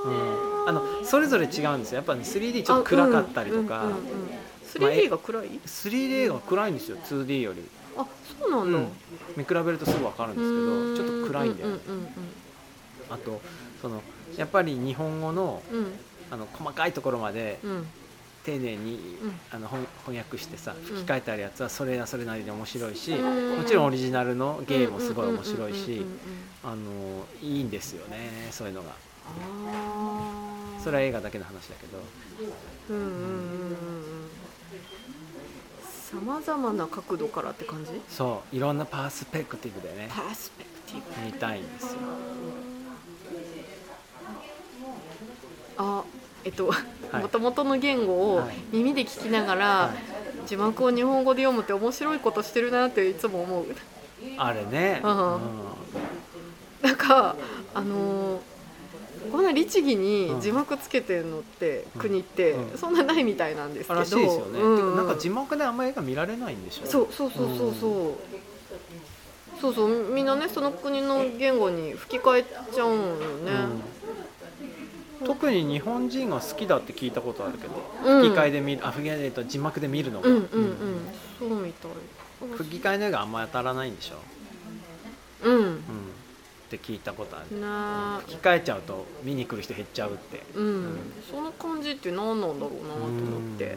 うん、あのそれぞれ違うんですよ。やっぱ、ね、3D ちょっと暗かったりとか、あうんうんうん。うん 3D が暗い？3D が暗いんですよ。2D より、あそうなんだ、うん。見比べるとすぐ分かるんですけどちょっと暗いんだよ、うんうんあとそのやっぱり日本語のうん。うんあの細かいところまでうん。うん丁寧に、ん。あの翻翻訳してさ吹き替えてあるやつはそれはそれなりに面白いし、うん。もちろんオリジナルの芸もすごい面白いしうんうんうんうんうん。あのいいんですよねそういうのがそれは映画だけの話だけど。うんうんうん。うんさまざまな角度からって感じ？そういろんなパースペクティブでね。パースペクティブ。見たいんですよ。あえっとい。もともとの言語をはい耳で聞きながら、はい。字幕を日本語で読むって面白いことしてるなっていつも思う。あれね、うん。うん。なんかあのーこんな律儀にうん。字幕つけてるのって、うん。国って、うん。そんなないみたいなんですけど。あらしいですよね、うん。てかなんか字幕であんま映画見られないんでしょそうそうそうそうそう、そうそうみんなねその国の言語に吹き替えちゃうんよね、うん。特に日本人が好きだって聞いたことあるけど、うん。吹き替えで見るあ吹き替えでと字幕で見るのが、うんうんうん。そうみたい。吹き替えの絵があんまり当たらないんでしょ、うん。うん、って聞いたことある。な吹き替えちゃうと見に来る人減っちゃうって。うん、その感じって何なんだろうなと思って。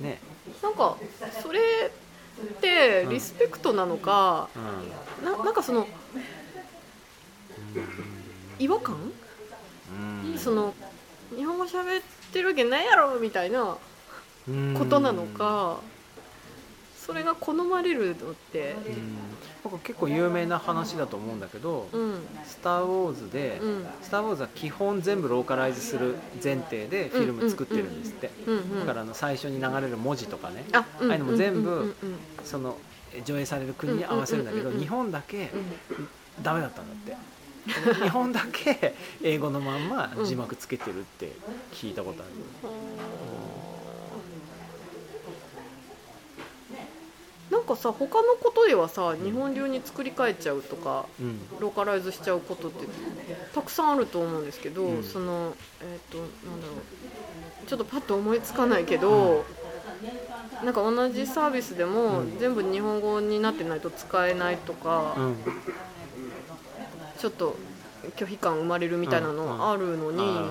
うん。ね。なんかそれってリスペクトなのか、うななんかその違和感、んうん。その日本語喋ってるわけないやろみたいなことなのか、それが好まれるのってうん。僕結構有名な話だと思うんだけど「うん。スター・ウォーズ」でうん「スター・ウォーズ」は基本全部ローカライズする前提でフィルム作ってるんですって。だからあの最初に流れる文字とかねあ、うんああいうのも全部その上映される国に合わせるんだけど日本だけうんダメだったんだって。日本だけ英語のまんま字幕つけてるって聞いたことあるなんかさ他のことではさ日本流に作り変えちゃうとかうん。ローカライズしちゃうことってたくさんあると思うんですけど、うん。そのえっ、となんだろう。ちょっとパッと思いつかないけど、なんか同じサービスでも、うん。全部日本語になってないと使えないとか、うん。ちょっと拒否感生まれるみたいなのあるのに、あ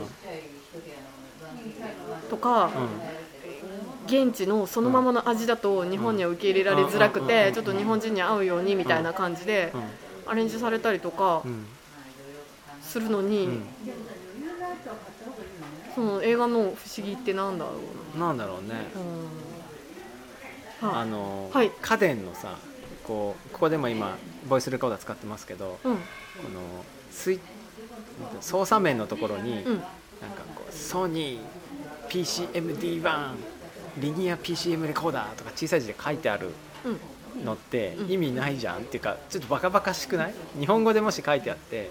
とか、ーうん現地のそのままの味だと日本には受け入れられづらくうん。てちょっと日本人に合うようにみたいな感じでアレンジされたりとかうん。するのに、うん。その映画の不思議ってなんだろうな。んだろうね。あのはい。家電のさこうここでも今ボイスレコーダー使ってますけどうん。このスイ操作面のところに、うん。なんかこうソニー PCMD1 リニア PCM レコーダーとか小さい字で書いてあるうん。のってうん。意味ないじゃん、っていうかちょっとバカバカしくない？日本語でもし書いてあって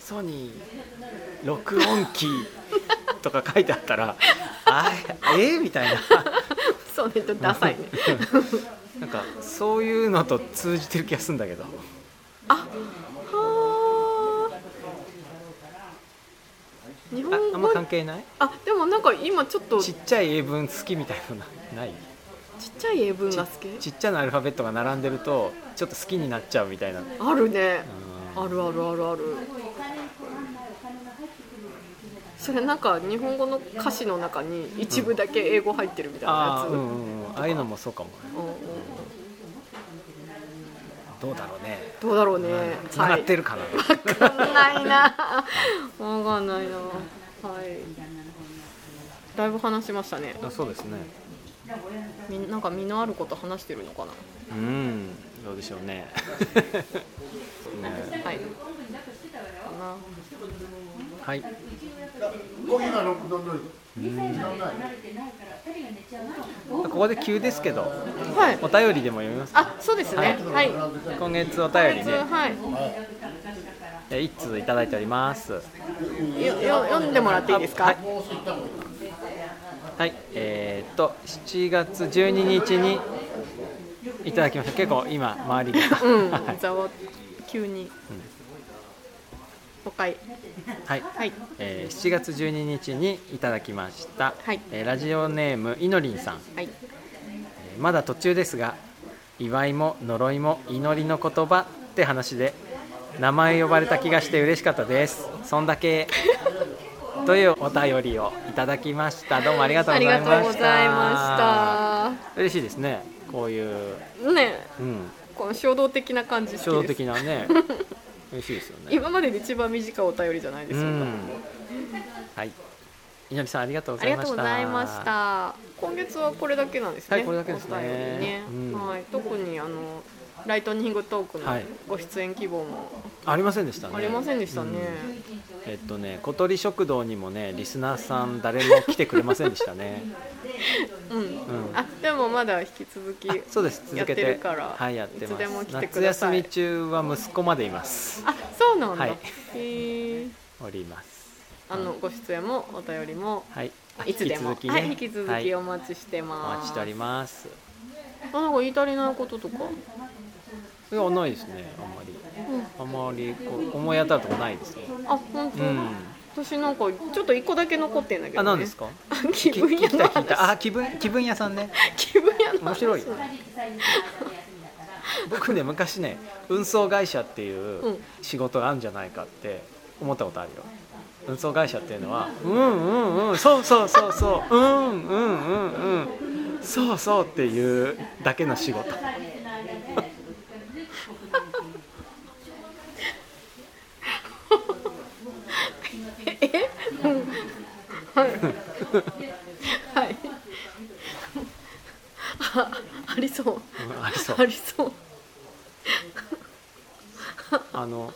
ソニー録音機とか書いてあったら あえみたいな。そうねちょっとダサいね。なんかそういうのと通じてる気がするんだけど。あはー日あ本あんま語関係ない？あでもなんか今ちょっとちちっちゃい英文好きみたいなのない。っちゃい英文が好き？ちっちゃなアルファベットが並んでるとちょっと好きになっちゃうみたいな、うんあるね。あるあるあるある。それなんか日本語の歌詞の中に一部だけ英語入ってるみたいなやつ、うんうんうん。ああいうのもそうかもね。うんうんどうだろうね。どうだろうね、つながってるかな、わかんないな。わかんないな。はい。だいぶ話しましたね。あそうですね。みなんか身のあること話してるのかな。うん。どうでしょうね。ね。はいここで急ですけど、はい、お便りでも読みますあそうですね。はい、今月お便りね、はい。え一通いただいております。よよ読んでもらっていいですか？はい、はい、えー、っと7月12日にいただきました。結構今周りが、うん、ざわ急に、うん。5回はい、はい、えー、7月12日にいただきました、はい、えー、ラジオネームいのりんさん、はい、えー、まだ途中ですが祝いも呪いも祈りの言葉って話で名前呼ばれた気がして嬉しかったです。そんだけ。というお便りをいただきました。どうもありがとうございました。ありがとうございました。嬉しいですね。こういう。ね、うん、この衝動的な感じ衝動的なね。嬉しいですよね。今までで一番短いお便りじゃないでしょうか、うん。はい。いのりさんありがとうごありがとうざいましたございました。今月はこれだけなんですね。はいこれだけですね。ね、うん。はい、特にあのライトニングトークのはい。ご出演希望も。ありませんでしたね。ありませんでしたね、えっとね小鳥食堂にもねリスナーさん誰も来てくれませんでしたね。うん。うん。あでもまだ引き続きあそうです。続けて。はいやってます。夏休み中は息子までいます。あそうなんだ、はい。へえおります。あのご出演もお便りもはい。いつでも。引き続きね。はい、引き続はい。きお待ちしておます、待ちしております。あなんか言い足りないこととか？いやないですねあんまりあん。まりこう思い当たるとこないですね。あ本当、うん。私なんかちょっと一個だけ残ってんだけど、ね、あ何ですか？気分屋のあ気分気分屋さんね。気分屋面白い。僕ね昔ね運送会社っていううん。仕事があるんじゃないかって思ったことあるよ。運送会社っていうのはうんうんうんそうそうそうそううんうんうんうんそうそうっていうだけの仕事え？うんはい。はい。あありそう。うんありそう。ありそう。あの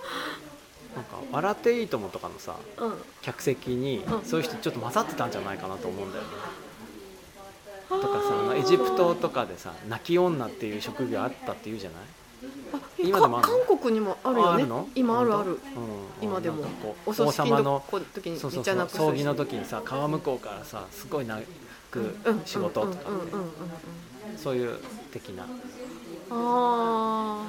なんか「笑っていいとも」とかのさうん。客席にうん。そういう人ちょっと混ざってたんじゃないかなと思うんだよね。とかさエジプトとかでさ泣き女っていう職業あったっていうじゃない？あえ今でもある韓国にもあるよね。の？今あるある。今でも。お葬式のの時にそうそうそう葬儀の時にさ川向こうからさすごい泣くうん仕事。とかそういう的な。あ あ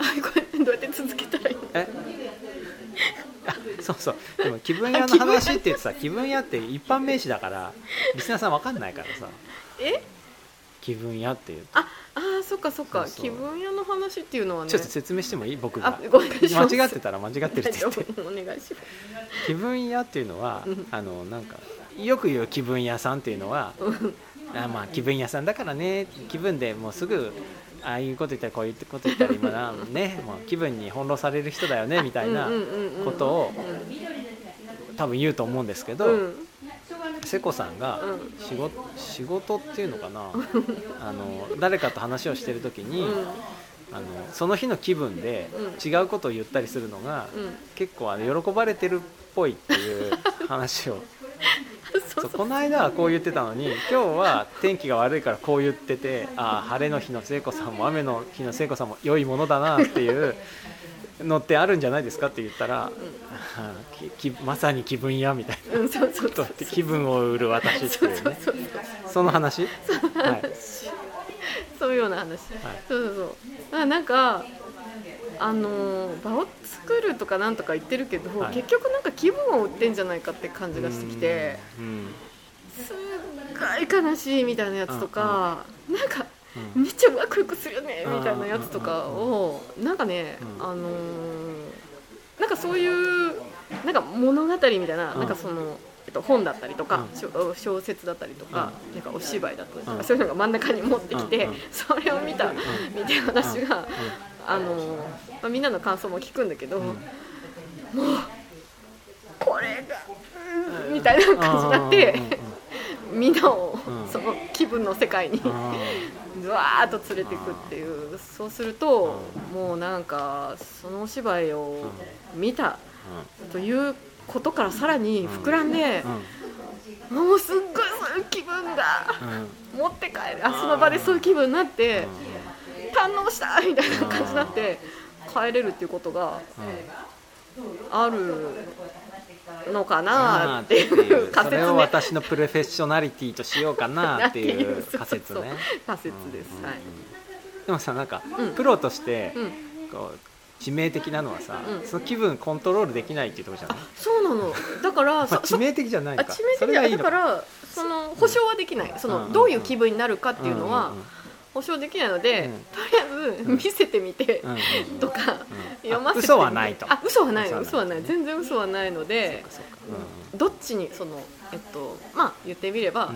あこれどうやって続けたらいいの？え？あそうそう。でも気分屋の話って言ってさ気分屋って一般名詞だからリスナーさんわかんないからさ。え？気分屋っていう。ああーそっかそっか。そうそう。気分屋の話っていうのはね。ちょっと説明してもいい？僕が。あごめんなさい。間違ってたら間違ってるって言って。大丈夫お願いします。気分屋っていうのはうん。あのなんかよく言う気分屋さんっていうのはあまあ気分屋さんだからね。気分でもうすぐああいうこと言ったらこういうこと言ったら今なねもう気分に翻弄される人だよねみたいなうんうんうんうん。ことを多分言うと思うんですけど、うん瀬古さんがうん。仕事仕事っていうのかな？あの誰かと話をしてる時に、うん。あのその日の気分でう違うことを言ったりするのが、うん。結構あの喜ばれてるっぽいっていう話を。そうこの間はこう言ってたのに今日は天気が悪いからこう言っててああ晴れの日の聖子さんも雨の日の聖子さんも良いものだなっていうのってあるんじゃないですかって言ったら、あーききまさに気分屋みたいな。うんそうそうことって気分を売る私ってそういうねそうそう。その話？はい。そういうような話、そうそうそう。あなんかあのー場を作るとかなんとか言ってるけど、はい。結局なんか気分を売ってんじゃないかって感じがしてきてうん。すっごい悲しいみたいなやつとか、なんかうんめっちゃワクワクするよねみたいなやつとかをなんかね、うん。あのーなんかそういうなんか物語みたいな,、うん。なんかその、えっと、本だったりとか、うん。小説だったりとか、なんかお芝居だったりとか、うん。そういうのが真ん中に持ってきて、うん。うん。それを見た、みたいな話が、うん。あのーまあ、みんなの感想も聞くんだけど、ん。もうこれが、うんみたいな感じになって。みんなを、うん。その気分の世界にうん。うんうんずわーっと連れていくっていう。そうするともうなんかそのお芝居を見たということからさらに膨らんでうん。もうすっごいそういう気分がうん。持って帰る。あその場でそういう気分になって堪能したみたいな感じになって帰れるっていうことがあるのかなっていう仮それを説ね。私のプロフェッショナリティとしようかなっていう。仮説ね。仮説ですうんはいでもさなんか、うん。プロとしてうん。こう致命的なのはさ、うん。その気分コントロールできないっていうところじゃない、そうなの。だから 致命的じゃないあか致命的だそれがいいのだからその保証はできない。そうん。うん。うん。のどういう気分になるかっていうのはんん保証できないので、うん。とりあえず見せてみてとか、うん。読ませてみて。あ嘘はないと。あ嘘はない嘘はない。全然嘘はないのでどっちにそのえっとまあ言ってみれば、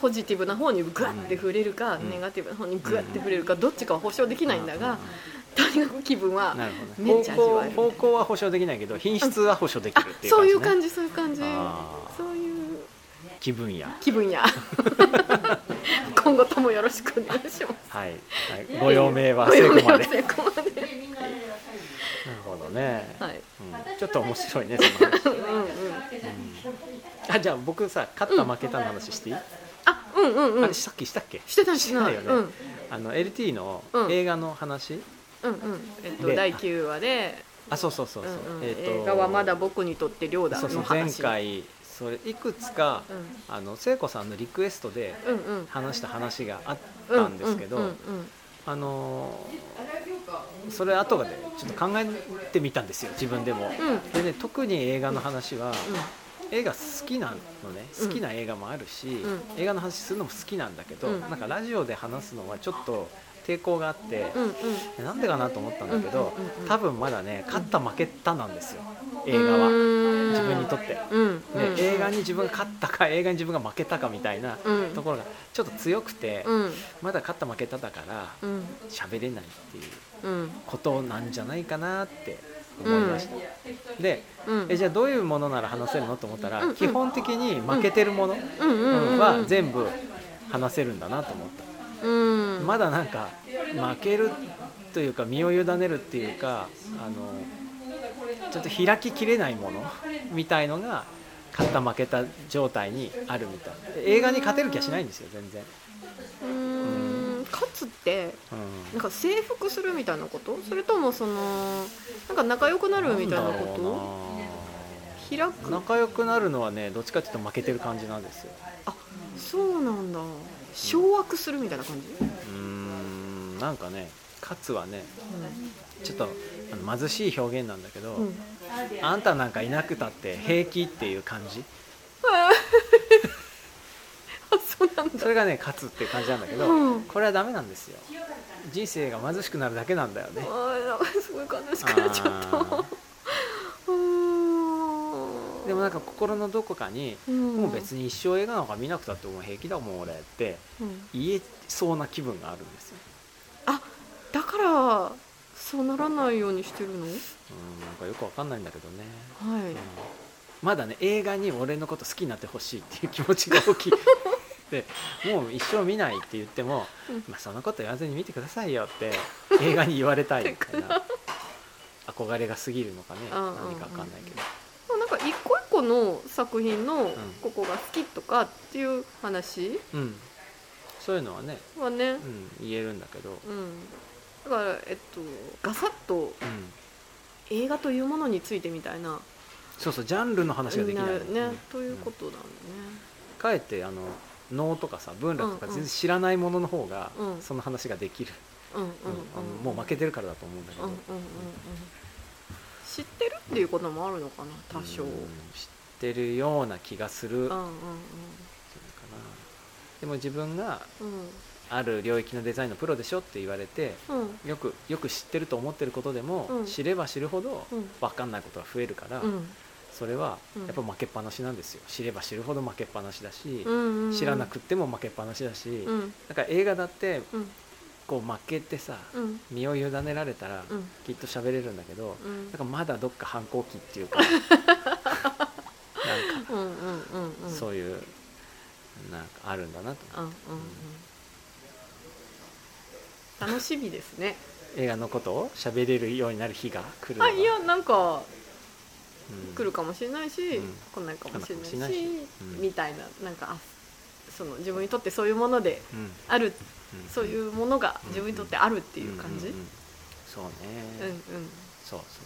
ポジティブな方にグワッて触れるか、うん。ネガティブな方にグワッて触れるか、どっちかは保証できないんだが、とにかく気分はめっちゃ味わえる方向方向は保証できないけど品質は保証できあるっていうそういう感じ、そういう感じ。そういう気分や。気分や 今後ともよろしくお願いします。はい、はい、ご用命は成功まで。なるほどね、はい。うん、ちょっと面白いねその話。うんうん。あじゃあ僕さ勝った負けたの話していい、あうんうんうん。あれさっきしたっけ？してないしてないよね、うん。あの LT のうん。映画の話、うんうん。えっとで第9話で。あそうそうそうそう、うんうん。えっ、と映画はまだ僕にとって亮だそうそう前の話回それいくつか、うあの聖子さんのリクエストでんうんうん。話した話があったんですけど、うんうんあのーそれ後でちょっと考えてみたんですよ自分でも、うん。でね特に映画の話は、映画好きなのねうん。好きな映画もあるし、ん。映画の話するのも好きなんだけど、うん。なんかラジオで話すのはちょっと抵抗があって、うなんでかなと思ったんだけど、うんうんうん。多分まだね勝った負けたなんですよ映画は。うん。自分にとって。うん。で映画に自分が勝ったか映画に自分が負けたかみたいなうん。ところがちょっと強くて、うん。まだ勝った負けただからうん。喋れないっていううん。ことなんじゃないかなって思いました、でうん。えじゃあどういうものなら話せるのと思ったら、うん。うん基本的に負けてるものうんうんうん。は全部話せるんだなと思った、うん。まだなんか負けるというか身を委ねるっていうかあのちょっと開ききれないものみたいのが勝った負けた状態にあるみたいで映画に勝てる気はしないんですよ全然、うーん。勝つってうんなんか征服するみたいなこと？それともそのなんか仲良くなるみたいなこと？開くうな。仲良くなるのはねどっちかっていうと負けてる感じなんですよ。あそうなんだ。掌握するみたいな感じ、うーん。なんかね勝つはねちょっとあの貧しい表現なんだけど、うん。うんあんたなんかいなくたって平気っていう感じ。あそれがね勝つっていう感じなんだけど、うん。これはダメなんですよ。人生が貧しくなるだけなんだよね。すごい悲しくなっちゃった。でもなんか心のどこかに、うん。もう別に一生映画なんか見なくたってもう平気だもん俺ってうん。言えそうな気分があるんですよ。あだからそうならないようにしてるの？うんなんかよくわかんないんだけどね、はい。うん。まだね映画に俺のこと好きになってほしいっていう気持ちが大きい。でもう一生見ないって言っても、うん。まあ、そんなこと言わずに見てくださいよって映画に言われたいみたいな憧れが過ぎるのかね。何かわかんないけど、まあなんか一個一個の作品のん。ここが好きとかっていう話うん、そういうのはね、はね。うん、言えるんだけど、うんだからえっとガサッとうん、映画というものについてみたいな。そうそうジャンルの話ができないるね、うん。ということなんだね、かえってあの能とかさ文楽とか全然知らないものの方が、うんその話ができる、うんうんうん。うん。もう負けてるからだと思うんだけど、うんうんうんうん。知ってるっていうこともあるのかな多少、うん。知ってるような気がする、うん、うんかな。でも自分がうんある領域のデザインのプロでしょって言われてうん。うんよくよく知ってると思ってることでも、うん。知れば知るほどうん。分かんないことが増えるから、うん。それはうんやっぱ負けっぱなしなんですよ。知れば知るほど負けっぱなしだし、うんうん知らなくっても負けっぱなしだし、うん。だから映画だってうん。こう負けてさうん。身を委ねられたらうん。きっと喋れるんだけど、うん。なんかまだどっか反抗期っていうか なんかうんうんうん。うんそういうなんかあるんだなとうんうんうん楽しみですね。映画のことを喋れるようになる日が来るあいやなんかうん。来るかもしれないし、うん。来ないかもしれないし来ないしうん。みたいななんかあその自分にとってそういうものでうん。あるうん。そういうものが自分にとってあるっていう感じ、そうね、うんうん。そうそう。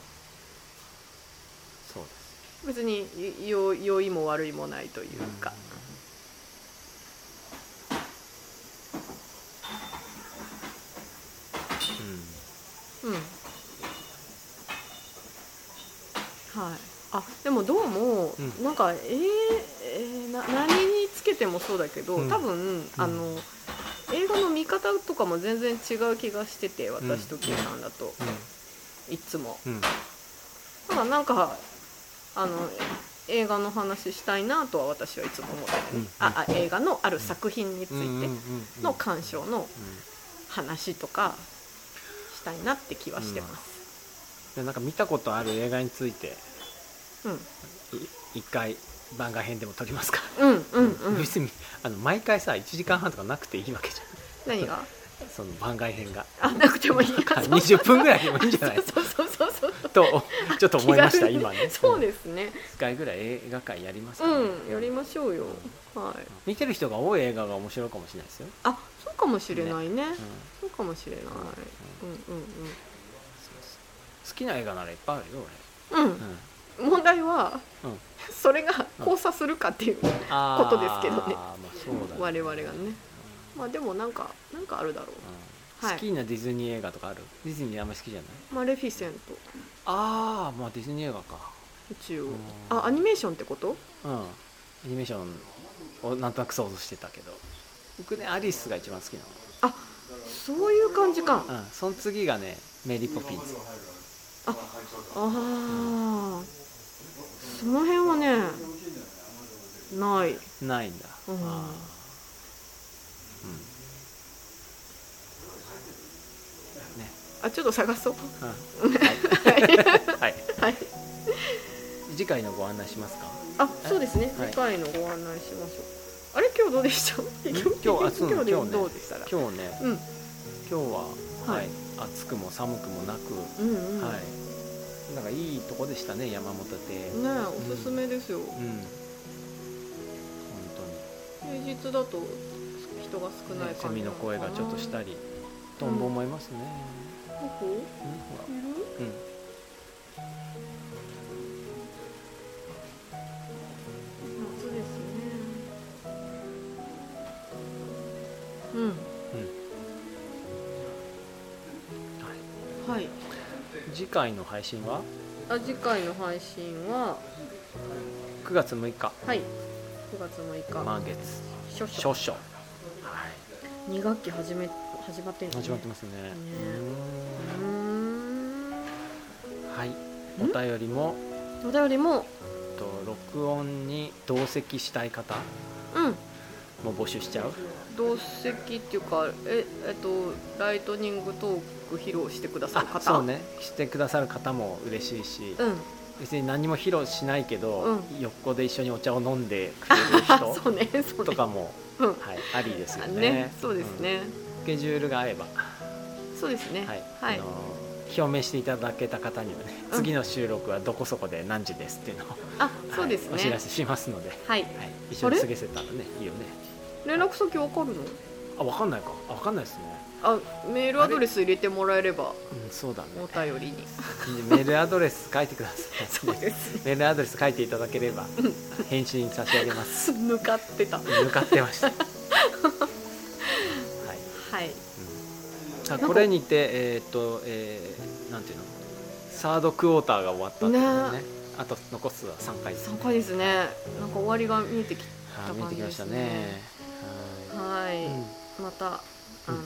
そうです。別によ良いも悪いもないというか、うん。はい。あでもどうも、うん。なんかえーえーな何につけてもそうだけど、うん。多分あの映画の見方とかも全然違う気がしてて私とキーさんだと、いつも。うん。うんだからなんかあの映画の話したいなとは私はいつも思ってる、うん。ああ映画のある作品についての鑑賞の話とかしたいなって気はしてます、でなんか見たことある映画についてうん、い一回番外編でも撮りますか、うんうんうん。別にあの毎回さ1時間半とかなくていいわけじ何が？ゃんその番外編が。あなくてもいいかそう20分ぐらいでもいいんじゃない？そうそうそうそうと ちょっと思いました今ね。そうですね。1回ぐらい映画界やりますか、うんやりましょうよ。はい。見てる人が多い映画が面白いかもしれないですよ、あそうかもしれないね。うんそうかもしれない。うん。うん好きな映画ならいっぱいあるようん。うん。俺、問題はうん。うん、それが交差するかっていうあーことですけどね。まあそうだね。我々がね。まあでもなんかなんかあるだろう。好きなディズニー映画とかある？ディズニーあんまり好きじゃない？マレフィセントああまあディズニー映画か。一応。うん。あアニメーションってこと？うん。アニメーションをなんとなく想像してたけど。僕ねアリスが一番好きなそういう感じか。のうん。その次がねメリー・ポピンズ。ああその辺はねない。ないんだ、うん。あー。ね。あちょっと探そう。うん。はい、はい、はい。次回のご案内しますか？あそうですね。はい。次回のご案内しましょう。あれ？今日どうでした？今日今日どうでしたか今日ね。うん。今日は、ははい。い暑くも寒くもなく、うんうん。はい。なんかいいとこでしたね山本亭、うんねおすすめですよ、本当に。平日だと人が少ないねセ感じミの声がちょっとしたりりトンボもいますね、うんうん。はい。はい。次回の配信は？あ次回の配信は？9月6日。はい。9月6日、満月。少々。少々。はい。2学期始め始まってんのね。始まってますね。うーんうーん。はい。お便りも？お便りも？と録音に同席したい方。うんも募集しちゃう？同席っていうかええっとライトニングトーク披露してくださる方？あそうね。してくださる方も嬉しいし。うん。別に何も披露しないけど、う横で一緒にお茶を飲んでくれるあ人 そうねそうね。とかも、うん。はい、ありですよね。ねそうですね、うん。スケジュールが合えば、そうですね。はい。はい。あの表明していただけた方にはね、うん。次の収録はどこそこで何時ですっていうのを、あそうですね。はいお知らせしますので、はい。はい、一緒に過ごせたらねいいよね連絡先わかるの？あ分かんないか。あ分かんないですね。あメールアドレス入れてもらえれば。うんそうだね。お便りに。メールアドレス書いてください。そうです。メールアドレス書いていただければ返信差し上げます。向かってた。向かってました。はい、はい。うん。あこれにてえっ、と、えーなんていうの？サードクォーターが終わったってね。ね。あと残すは3回です3回ですね。なんか終わりが見えてきあー見えてきましたねはい、はい、うん。またあの、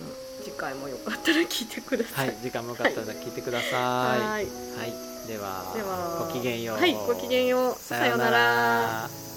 次回もよかったら聞いてくださはいい、時間もよかったら聞いてください。はい、はい。ではでは。ごきげんよう。はいごきげんよう。さようなら。